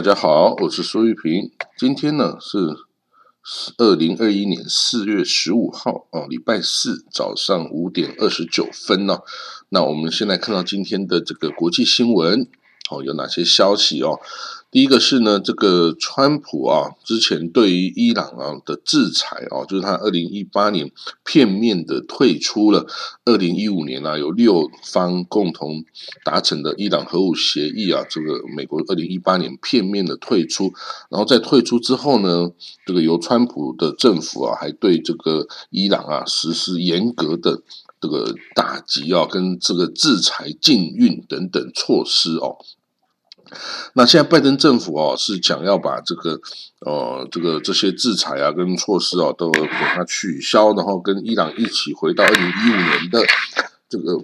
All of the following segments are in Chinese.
大家好，我是苏玉平。今天呢是二零二一年四月十五号哦，礼拜四早上五点二十九分呢。那我们先来看到今天的这个国际新闻哦，有哪些消息哦？第一个是呢，这个川普啊，之前对于伊朗啊的制裁啊，就是他二零一八年片面的退出了二零一五年啊有六方共同达成的伊朗核武协议啊，这个美国二零一八年片面的退出，然后在退出之后呢，这个由川普的政府啊，还对这个伊朗啊实施严格的这个打击啊，跟这个制裁禁运等等措施哦。那现在拜登政府哦是讲要把这个呃这个这些制裁啊跟措施啊都给它取消，然后跟伊朗一起回到二零一五年的这个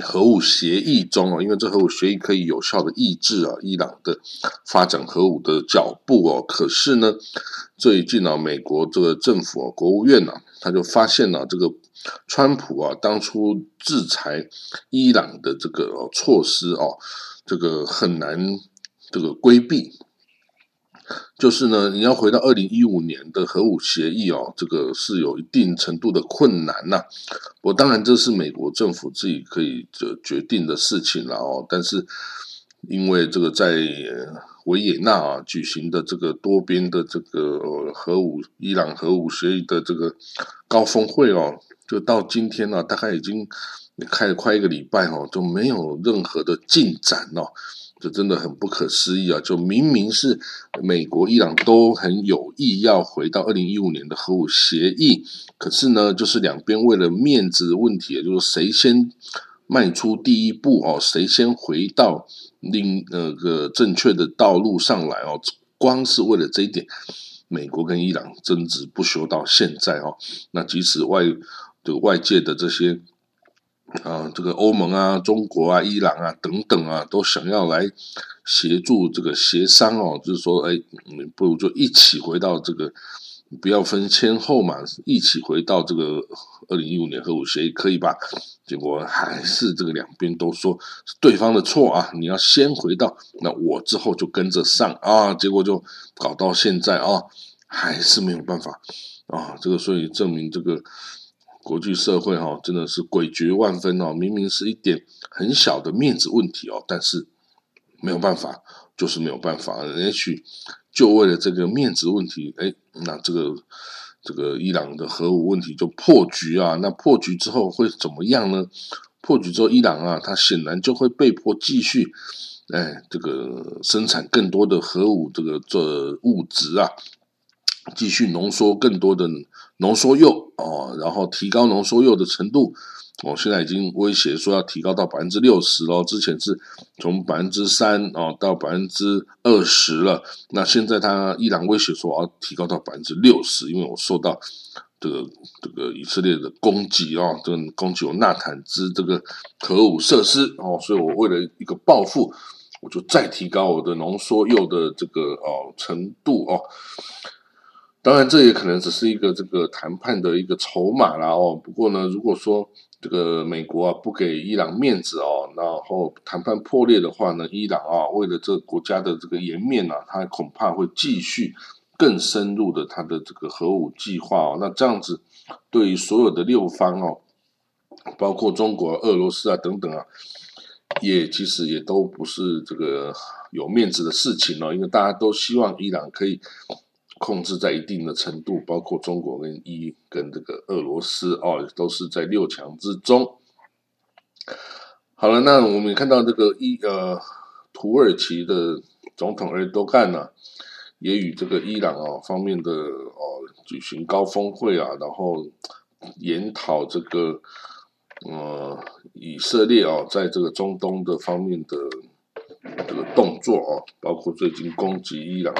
核武协议中哦，因为这核武协议可以有效的抑制啊伊朗的发展核武的脚步哦。可是呢，最近啊美国这个政府啊国务院呢他就发现了这个川普啊当初制裁伊朗的这个措施哦。这个很难，这个规避，就是呢，你要回到二零一五年的核武协议哦，这个是有一定程度的困难呐。我当然这是美国政府自己可以这决定的事情了哦。但是因为这个在维也纳啊举行的这个多边的这个核武伊朗核武协议的这个高峰会哦，就到今天呢，大概已经。开了快一个礼拜哦，就没有任何的进展哦，这真的很不可思议啊！就明明是美国、伊朗都很有意要回到二零一五年的核武协议，可是呢，就是两边为了面子问题，就是谁先迈出第一步哦，谁先回到另那个正确的道路上来哦，光是为了这一点，美国跟伊朗争执不休到现在哦。那即使外这个外界的这些。啊，这个欧盟啊、中国啊、伊朗啊等等啊，都想要来协助这个协商哦，就是说，哎，你不如就一起回到这个，不要分先后嘛，一起回到这个二零一五年核武协议可以吧？结果还是这个两边都说是对方的错啊，你要先回到，那我之后就跟着上啊，结果就搞到现在啊，还是没有办法啊，这个所以证明这个。国际社会哈真的是诡谲万分哦，明明是一点很小的面子问题哦，但是没有办法，就是没有办法。也许就为了这个面子问题，哎，那这个这个伊朗的核武问题就破局啊。那破局之后会怎么样呢？破局之后，伊朗啊，它显然就会被迫继续哎，这个生产更多的核武这个这物质啊，继续浓缩更多的。浓缩铀哦，然后提高浓缩铀的程度，哦，现在已经威胁说要提高到百分之六十喽。之前是从百分之三哦到百分之二十了，那现在他依然威胁说要提高到百分之六十，因为我受到这个这个以色列的攻击哦，这攻击有纳坦兹这个核武设施哦，所以我为了一个报复，我就再提高我的浓缩铀的这个哦程度哦。当然，这也可能只是一个这个谈判的一个筹码啦哦。不过呢，如果说这个美国啊不给伊朗面子哦，然后谈判破裂的话呢，伊朗啊为了这个国家的这个颜面呢，他恐怕会继续更深入的他的这个核武计划哦。那这样子对于所有的六方哦，包括中国、俄罗斯啊等等啊，也其实也都不是这个有面子的事情哦，因为大家都希望伊朗可以。控制在一定的程度，包括中国跟伊跟这个俄罗斯哦，都是在六强之中。好了，那我们看到这个伊呃土耳其的总统埃尔多干呢，也与这个伊朗哦方面的哦举行高峰会啊，然后研讨这个呃以色列哦在这个中东的方面的这个动作哦，包括最近攻击伊朗。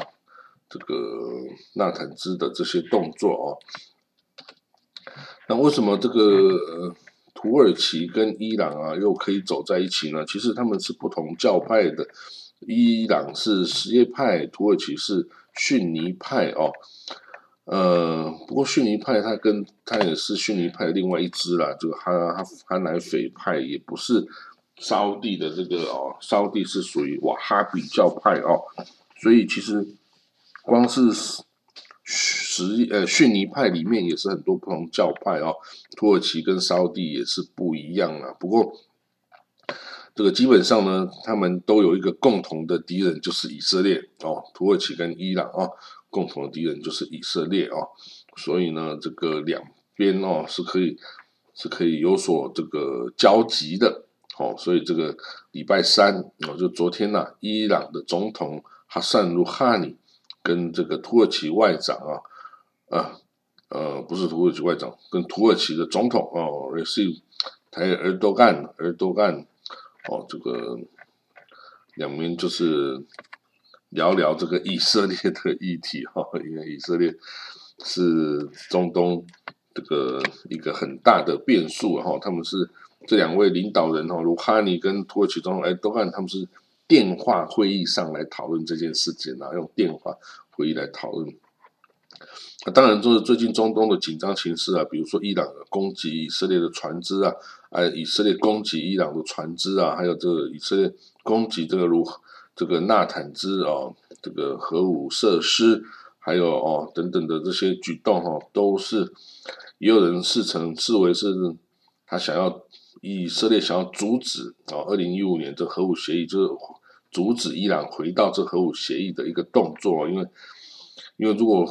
这个纳坦兹的这些动作哦，那为什么这个土耳其跟伊朗啊又可以走在一起呢？其实他们是不同教派的，伊朗是什叶派，土耳其是逊尼派哦。呃，不过逊尼派他跟他也是逊尼派另外一支啦，这个哈哈哈乃斐派也不是沙地的这个哦，沙地是属于瓦哈比教派哦。所以其实光是什呃逊尼派里面也是很多不同教派哦，土耳其跟沙地也是不一样啊。不过这个基本上呢，他们都有一个共同的敌人，就是以色列哦，土耳其跟伊朗哦，共同的敌人就是以色列哦。所以呢，这个两边哦是可以是可以有所这个交集的。哦，所以这个礼拜三哦，就昨天呐，伊朗的总统哈桑鲁哈尼跟这个土耳其外长啊，啊呃，不是土耳其外长，跟土耳其的总统哦，receive 台尔多干尔多干哦，这个两边就是聊聊这个以色列的议题哈，因为以色列是中东这个一个很大的变数哈，他们是。这两位领导人哦，卢哈尼跟土耳其总统埃多干，他们是电话会议上来讨论这件事情啊，用电话会议来讨论。那当然就是最近中东的紧张形势啊，比如说伊朗攻击以色列的船只啊，哎，以色列攻击伊朗的船只啊，还有这个以色列攻击这个如这个纳坦兹啊，这个核武设施，还有哦等等的这些举动哈，都是也有人视成视为是他想要。以色列想要阻止啊，二零一五年这核武协议就是阻止伊朗回到这核武协议的一个动作，因为因为如果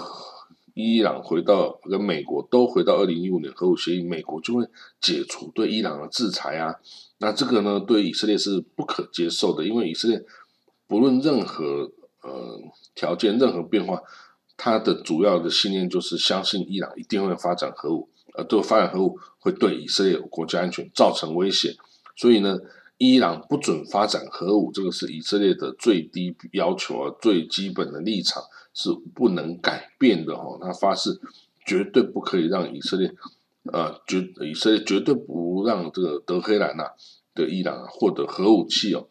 伊朗回到跟美国都回到二零一五年核武协议，美国就会解除对伊朗的制裁啊。那这个呢，对以色列是不可接受的，因为以色列不论任何呃条件、任何变化，它的主要的信念就是相信伊朗一定会发展核武。呃，对发展核武会对以色列国家安全造成威胁，所以呢，伊朗不准发展核武，这个是以色列的最低要求啊，最基本的立场是不能改变的哈。他发誓绝对不可以让以色列，呃，绝以色列绝对不让这个德黑兰呐的伊朗获得核武器哦，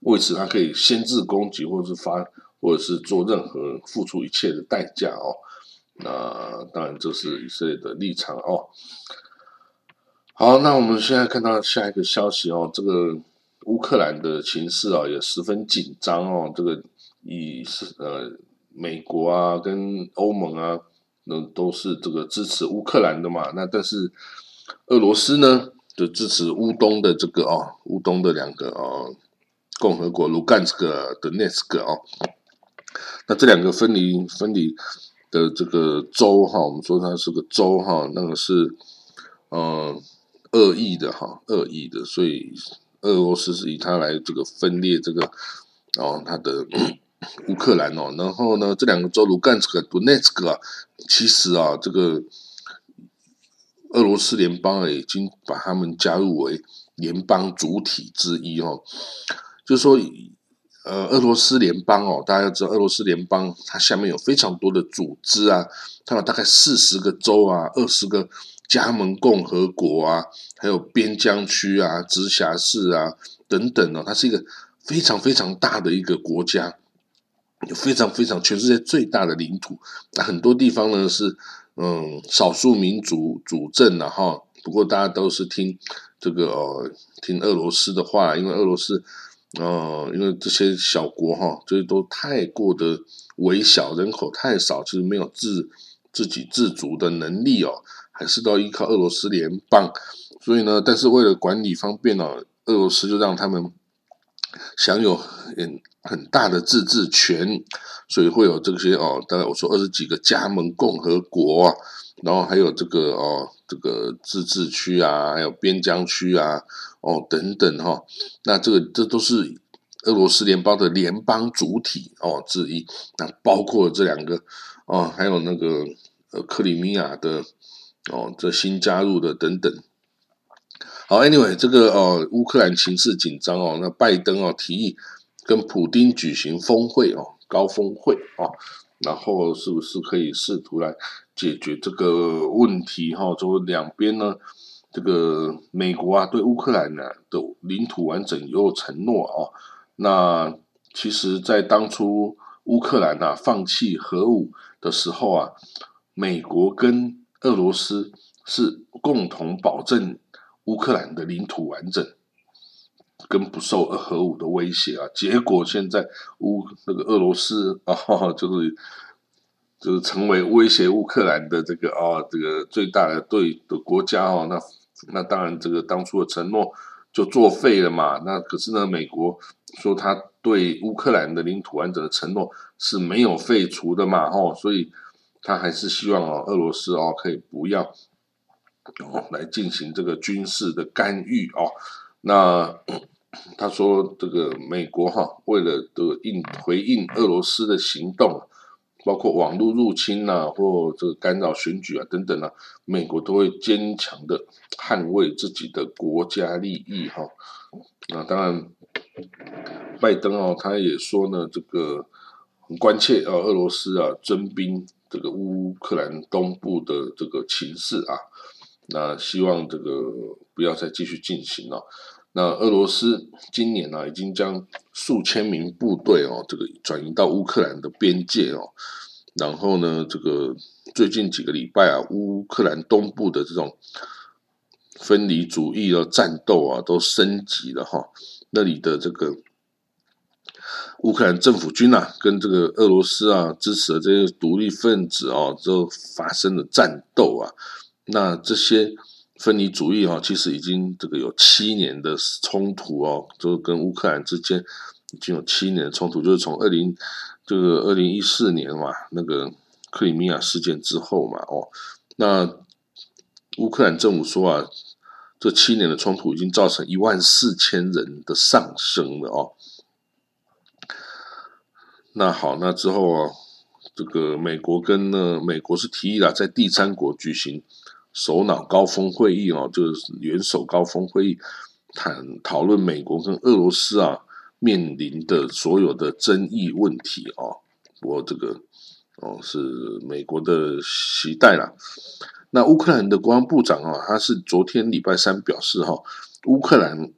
为此他可以先制攻击，或者是发，或者是做任何付出一切的代价哦。那当然，这是以色列的立场哦。好，那我们现在看到下一个消息哦，这个乌克兰的情势啊也十分紧张哦。这个以是呃美国啊跟欧盟啊，那都是这个支持乌克兰的嘛。那但是俄罗斯呢，就支持乌东的这个哦，乌东的两个哦共和国卢甘斯克的涅斯克哦。那这两个分离分离。的这个州哈，我们说它是个州哈，那个是嗯恶意的哈，恶意的，所以俄罗斯是以它来这个分裂这个哦，它的 乌克兰哦，然后呢，这两个州卢甘斯克、杜涅茨克，其实啊，这个俄罗斯联邦已经把他们加入为联邦主体之一哦，就是说。呃，俄罗斯联邦哦，大家要知道，俄罗斯联邦它下面有非常多的组织啊，它有大概四十个州啊，二十个加盟共和国啊，还有边疆区啊、直辖市啊等等哦，它是一个非常非常大的一个国家，有非常非常全世界最大的领土。那很多地方呢是嗯少数民族主政的哈，不过大家都是听这个哦，听俄罗斯的话，因为俄罗斯。哦，因为这些小国哈，这些都太过的微小，人口太少，其实没有自自给自足的能力哦，还是都要依靠俄罗斯联邦。所以呢，但是为了管理方便哦，俄罗斯就让他们享有很很大的自治权，所以会有这些哦，大概我说二十几个加盟共和国，然后还有这个哦，这个自治区啊，还有边疆区啊。哦，等等哈，那这个这都是俄罗斯联邦的联邦主体哦之一，那包括这两个哦，还有那个呃克里米亚的哦，这新加入的等等。好，Anyway，这个哦，乌克兰情势紧张哦，那拜登哦提议跟普京举行峰会哦，高峰会哦，然后是不是可以试图来解决这个问题哈？就两边呢？这个美国啊，对乌克兰呢的领土完整有承诺哦。那其实，在当初乌克兰呐放弃核武的时候啊，美国跟俄罗斯是共同保证乌克兰的领土完整。跟不受核武的威胁啊。结果现在乌那个俄罗斯啊，就是就是成为威胁乌克兰的这个啊这个最大的对的国家哦。那那当然这个当初的承诺就作废了嘛。那可是呢，美国说他对乌克兰的领土完整的承诺是没有废除的嘛，哦，所以他还是希望哦，俄罗斯哦可以不要。哦，来进行这个军事的干预哦。那 他说，这个美国哈，为了这个应回应俄罗斯的行动，包括网络入侵呐，或这个干扰选举啊等等啊，美国都会坚强的捍卫自己的国家利益哈。那当然，拜登哦，他也说呢，这个很关切啊，俄罗斯啊征兵这个乌克兰东部的这个情势啊。那希望这个不要再继续进行了。那俄罗斯今年呢，已经将数千名部队哦，这个转移到乌克兰的边界哦。然后呢，这个最近几个礼拜啊，乌克兰东部的这种分离主义的战斗啊，都升级了哈。那里的这个乌克兰政府军啊，跟这个俄罗斯啊支持的这些独立分子哦，都发生了战斗啊。那这些分离主义哈，其实已经这个有七年的冲突哦，就跟乌克兰之间已经有七年的冲突，就是从二零这个二零一四年嘛，那个克里米亚事件之后嘛，哦，那乌克兰政府说啊，这七年的冲突已经造成一万四千人的上升了哦。那好，那之后啊，这个美国跟呢，美国是提议了在第三国举行。首脑高峰会议哦，就是元首高峰会议，谈讨论美国跟俄罗斯啊面临的所有的争议问题哦。不过这个哦是美国的期待啦。那乌克兰的国防部长啊，他是昨天礼拜三表示哈，乌克兰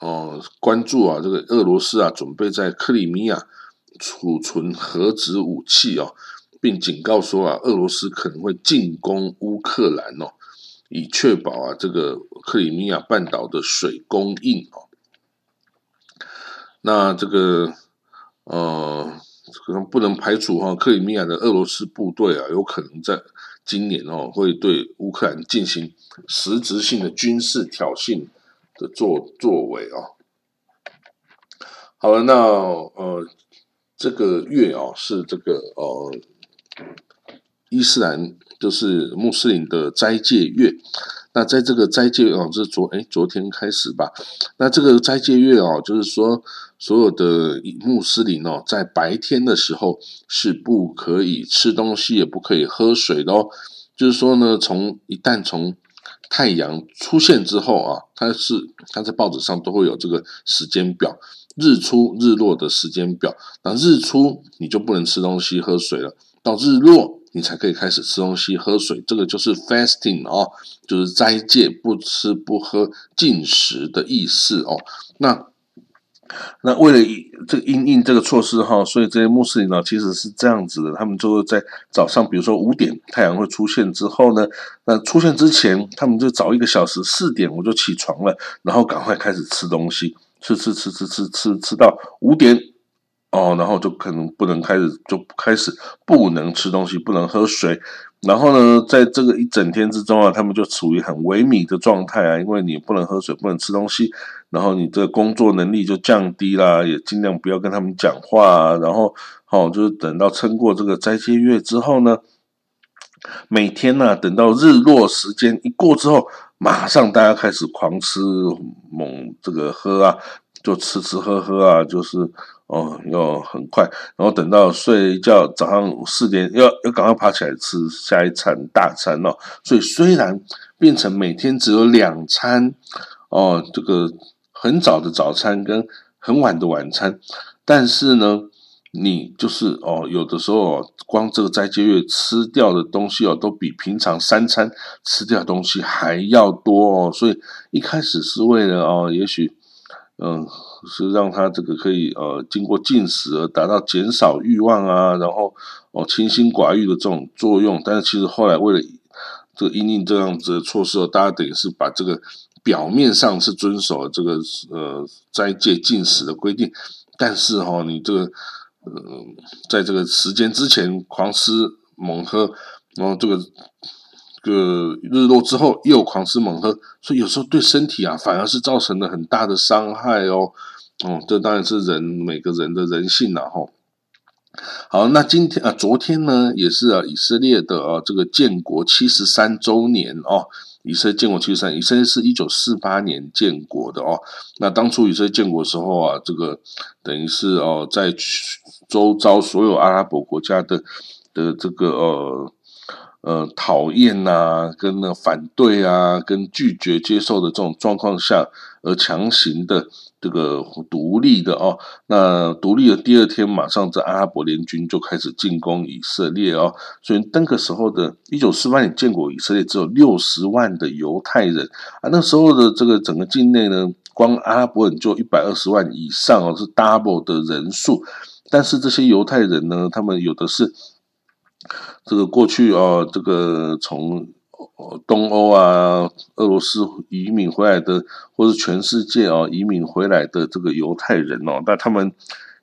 哦关注啊这个俄罗斯啊准备在克里米亚储存核子武器哦。并警告说啊，俄罗斯可能会进攻乌克兰哦，以确保啊这个克里米亚半岛的水供应哦。那这个呃，可能不能排除哈，克里米亚的俄罗斯部队啊，有可能在今年哦，会对乌克兰进行实质性的军事挑衅的作作为啊。好了，那呃，这个月啊，是这个呃。伊斯兰就是穆斯林的斋戒月，那在这个斋戒哦，是昨哎昨天开始吧。那这个斋戒月哦，就是说所有的穆斯林哦，在白天的时候是不可以吃东西，也不可以喝水的哦。就是说呢，从一旦从太阳出现之后啊，它是它在报纸上都会有这个时间表，日出日落的时间表。那日出你就不能吃东西喝水了。到日落，你才可以开始吃东西、喝水，这个就是 fasting 哦，就是斋戒，不吃不喝、禁食的意思哦。那那为了这个因应这个措施哈，所以这些穆斯林呢，其实是这样子的，他们就会在早上，比如说五点太阳会出现之后呢，那出现之前，他们就早一个小时，四点我就起床了，然后赶快开始吃东西，吃吃吃吃吃吃吃到五点。哦，然后就可能不能开始，就开始不能吃东西，不能喝水。然后呢，在这个一整天之中啊，他们就处于很萎靡的状态啊，因为你不能喝水，不能吃东西，然后你的工作能力就降低啦，也尽量不要跟他们讲话啊。然后，哦，就是等到撑过这个斋戒月之后呢，每天呢，等到日落时间一过之后，马上大家开始狂吃猛这个喝啊，就吃吃喝喝啊，就是。哦，要很快，然后等到睡觉，早上四点要要赶快爬起来吃下一餐大餐哦。所以虽然变成每天只有两餐哦，这个很早的早餐跟很晚的晚餐，但是呢，你就是哦，有的时候哦光这个斋戒月吃掉的东西哦，都比平常三餐吃掉东西还要多哦。所以一开始是为了哦，也许嗯。是让他这个可以呃经过进食而达到减少欲望啊，然后哦清心寡欲的这种作用。但是其实后来为了这个因应这样子的措施哦，大家等于是把这个表面上是遵守这个呃斋戒禁食的规定，但是哈，你这个呃，在这个时间之前狂吃猛喝，然后这个个日落之后又狂吃猛喝，所以有时候对身体啊反而是造成了很大的伤害哦。哦，这当然是人每个人的人性了哈。好，那今天啊，昨天呢也是啊，以色列的啊这个建国七十三周年哦。以色列建国七十三，以色列是一九四八年建国的哦。那当初以色列建国的时候啊，这个等于是哦，在周遭所有阿拉伯国家的的这个呃呃讨厌呐，跟那反对啊，跟拒绝接受的这种状况下，而强行的。这个独立的哦，那独立的第二天，马上这阿拉伯联军就开始进攻以色列哦。所以那个时候的一九四八年建国以色列只有六十万的犹太人啊。那时候的这个整个境内呢，光阿拉伯人就一百二十万以上哦，是 double 的人数。但是这些犹太人呢，他们有的是这个过去哦，这个从。东欧啊，俄罗斯移民回来的，或是全世界啊移民回来的这个犹太人哦，那他们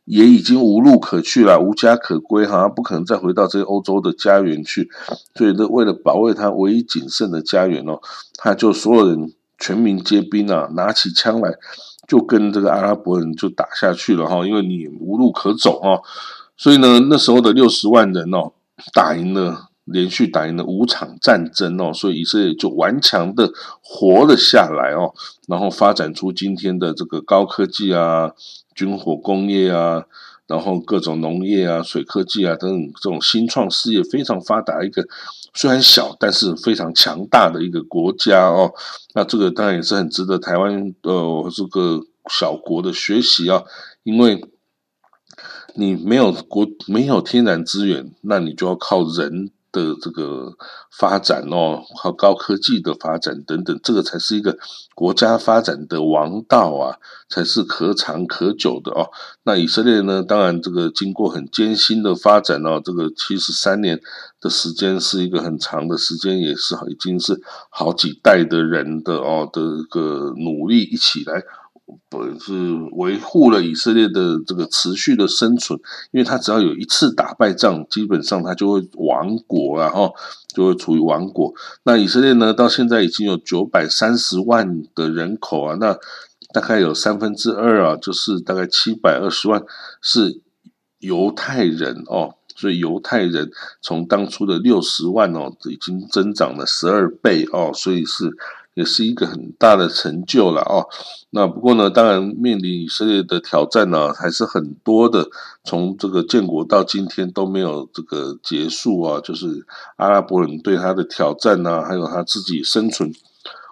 也已经无路可去了，无家可归，哈，不可能再回到这些欧洲的家园去。所以，呢，为了保卫他唯一仅剩的家园哦，他就所有人全民皆兵啊，拿起枪来就跟这个阿拉伯人就打下去了哈，因为你无路可走啊。所以呢，那时候的六十万人哦，打赢了。连续打赢了五场战争哦，所以以色列就顽强的活了下来哦，然后发展出今天的这个高科技啊、军火工业啊，然后各种农业啊、水科技啊等等这种新创事业非常发达一个，虽然小但是非常强大的一个国家哦。那这个当然也是很值得台湾呃这个小国的学习啊，因为你没有国没有天然资源，那你就要靠人。的这个发展哦，和高科技的发展等等，这个才是一个国家发展的王道啊，才是可长可久的哦。那以色列呢，当然这个经过很艰辛的发展哦，这个七十三年的时间是一个很长的时间，也是已经是好几代的人的哦的一个努力一起来。不是维护了以色列的这个持续的生存，因为他只要有一次打败仗，基本上他就会亡国，然后就会处于亡国。那以色列呢，到现在已经有九百三十万的人口啊，那大概有三分之二啊，就是大概七百二十万是犹太人哦，所以犹太人从当初的六十万哦，已经增长了十二倍哦，所以是。也是一个很大的成就了哦。那不过呢，当然面临以色列的挑战呢，还是很多的。从这个建国到今天都没有这个结束啊，就是阿拉伯人对他的挑战呢，还有他自己生存、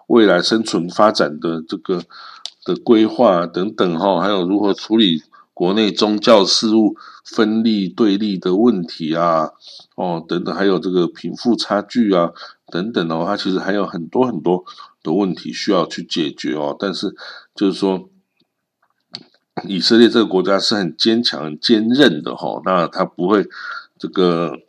未来生存发展的这个的规划等等哈，还有如何处理国内宗教事务分立对立的问题啊，哦等等，还有这个贫富差距啊等等哦，它其实还有很多很多。的问题需要去解决哦，但是就是说，以色列这个国家是很坚强、很坚韧的哈。那他不会这个，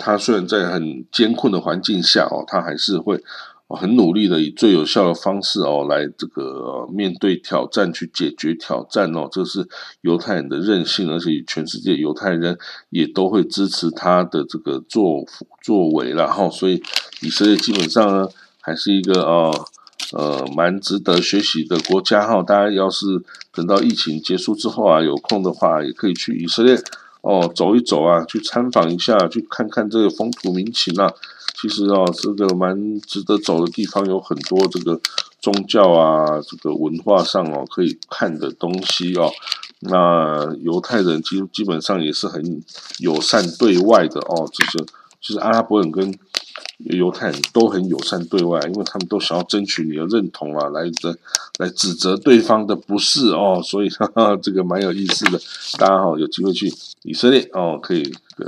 他虽然在很艰困的环境下哦，他还是会很努力的以最有效的方式哦来这个面对挑战、去解决挑战哦。这是犹太人的韧性，而且全世界犹太人也都会支持他的这个作作为了哈。所以以色列基本上呢。还是一个哦，呃，蛮值得学习的国家哈。大家要是等到疫情结束之后啊，有空的话，也可以去以色列哦走一走啊，去参访一下，去看看这个风土民情啊。其实哦，这个蛮值得走的地方，有很多这个宗教啊，这个文化上哦可以看的东西哦。那犹太人基基本上也是很友善对外的哦，就是就是阿拉伯人跟。犹太人都很友善对外，因为他们都想要争取你的认同啊，来责来指责对方的不是哦，所以哈哈这个蛮有意思的。大家好，有机会去以色列哦，可以呃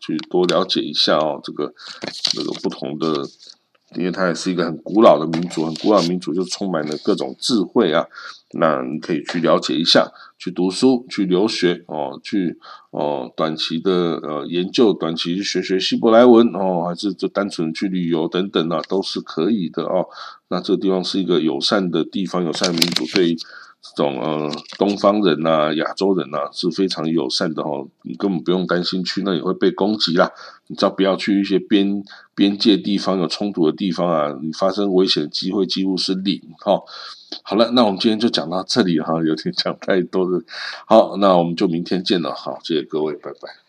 去多了解一下哦，这个这个不同的因为它也是一个很古老的民族，很古老民族就充满了各种智慧啊。那你可以去了解一下，去读书，去留学哦，去哦短期的呃研究，短期去学学希伯来文哦，还是就单纯去旅游等等啊，都是可以的哦。那这个地方是一个友善的地方，友善的民族对。这种呃，东方人呐，亚洲人呐，是非常友善的哦。你根本不用担心去那里会被攻击啦。你只要不要去一些边边界地方有冲突的地方啊，你发生危险的机会几乎是零哈。好了，那我们今天就讲到这里哈，有点讲太多了。好，那我们就明天见了，好，谢谢各位，拜拜。